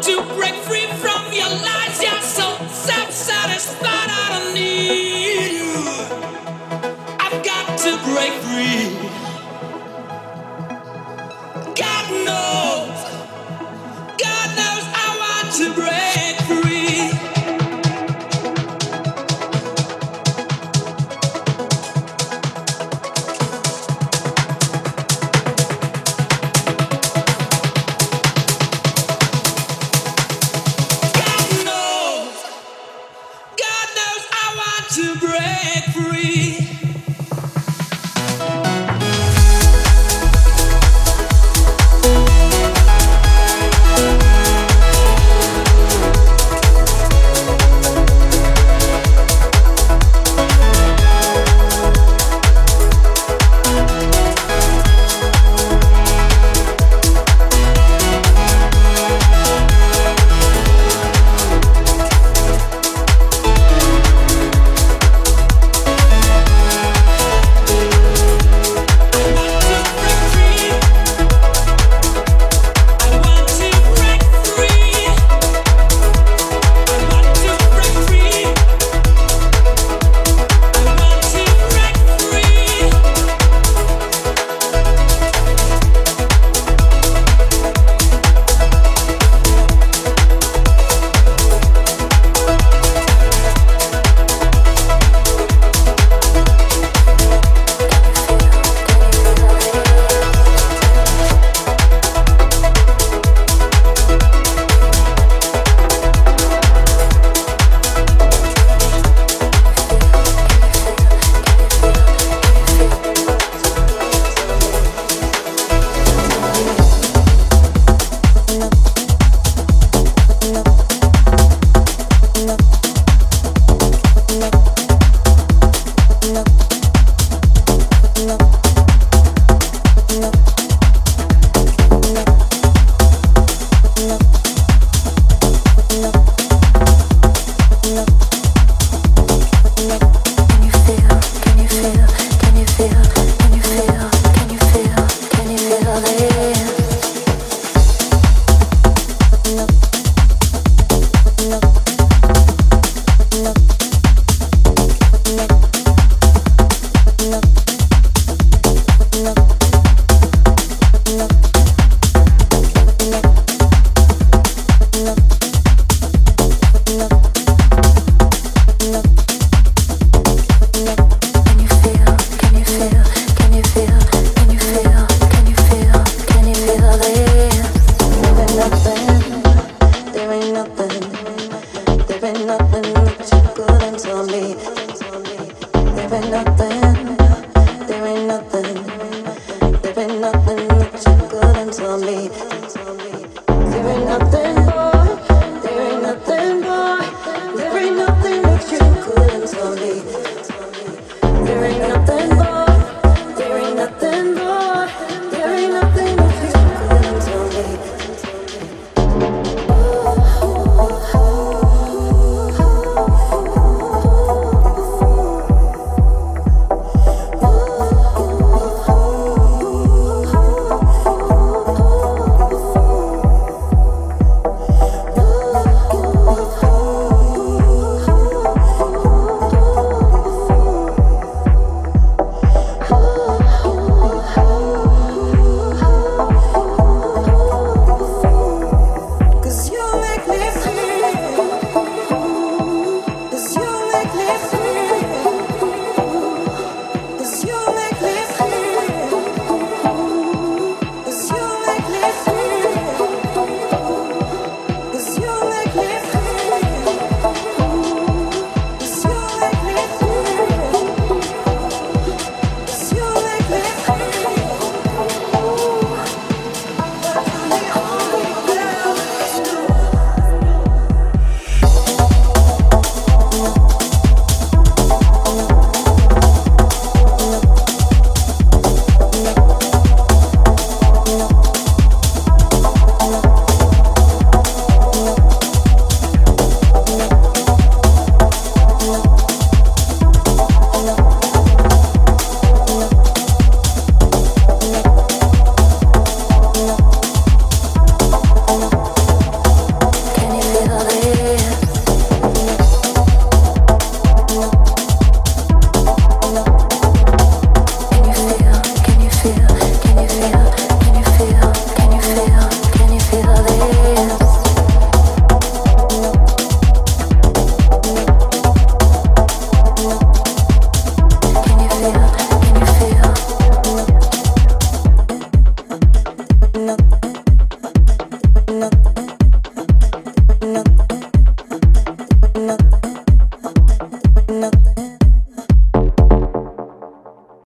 to break free from your lies. You're so self satisfied. I don't need.